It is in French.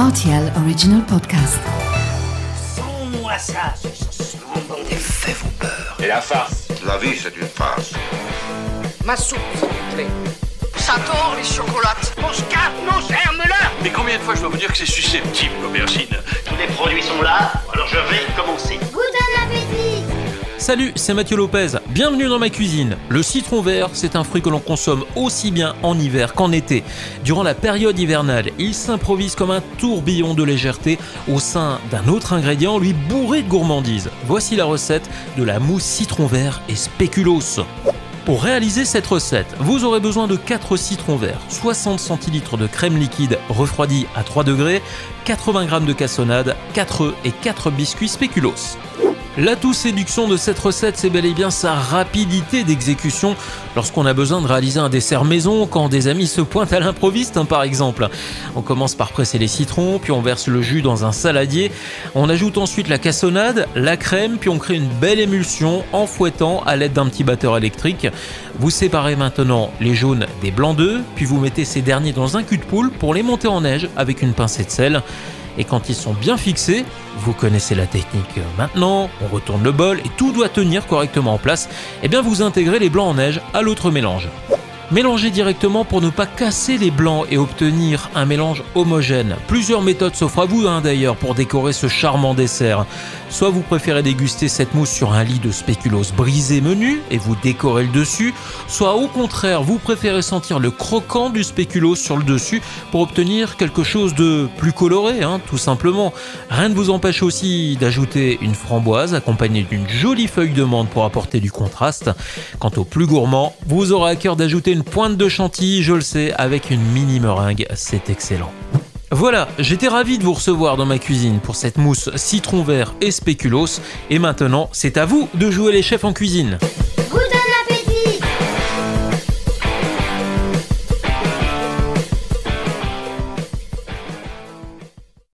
RTL Original Podcast. Sans-moi ça. Des faits vous peur. Et la farce La vie, c'est une farce. Ma soupe, s'il vous plaît. Ça tord les chocolates. On se capte nos germes-là Mais combien de fois je dois vous dire que c'est susceptible, l'aubergine? Tous les Salut, c'est Mathieu Lopez. Bienvenue dans ma cuisine. Le citron vert, c'est un fruit que l'on consomme aussi bien en hiver qu'en été. Durant la période hivernale, il s'improvise comme un tourbillon de légèreté au sein d'un autre ingrédient lui bourré de gourmandise. Voici la recette de la mousse citron vert et spéculoos. Pour réaliser cette recette, vous aurez besoin de 4 citrons verts, 60 centilitres de crème liquide refroidie à 3 degrés, 80 g de cassonade, 4 œufs et 4 biscuits spéculoos. L'atout séduction de cette recette, c'est bel et bien sa rapidité d'exécution lorsqu'on a besoin de réaliser un dessert maison, quand des amis se pointent à l'improviste hein, par exemple. On commence par presser les citrons, puis on verse le jus dans un saladier, on ajoute ensuite la cassonade, la crème, puis on crée une belle émulsion en fouettant à l'aide d'un petit batteur électrique. Vous séparez maintenant les jaunes des blancs d'œufs, puis vous mettez ces derniers dans un cul de poule pour les monter en neige avec une pincée de sel. Et quand ils sont bien fixés, vous connaissez la technique maintenant, on retourne le bol et tout doit tenir correctement en place, et bien vous intégrez les blancs en neige à l'autre mélange. Mélangez directement pour ne pas casser les blancs et obtenir un mélange homogène. Plusieurs méthodes s'offrent à vous hein, d'ailleurs pour décorer ce charmant dessert. Soit vous préférez déguster cette mousse sur un lit de spéculoos brisé menu et vous décorez le dessus, soit au contraire vous préférez sentir le croquant du spéculoos sur le dessus pour obtenir quelque chose de plus coloré, hein, tout simplement. Rien ne vous empêche aussi d'ajouter une framboise accompagnée d'une jolie feuille de menthe pour apporter du contraste. Quant au plus gourmand, vous aurez à cœur d'ajouter une pointe de chantilly, je le sais, avec une mini meringue, c'est excellent. Voilà, j'étais ravi de vous recevoir dans ma cuisine pour cette mousse citron vert et spéculoos. Et maintenant, c'est à vous de jouer les chefs en cuisine.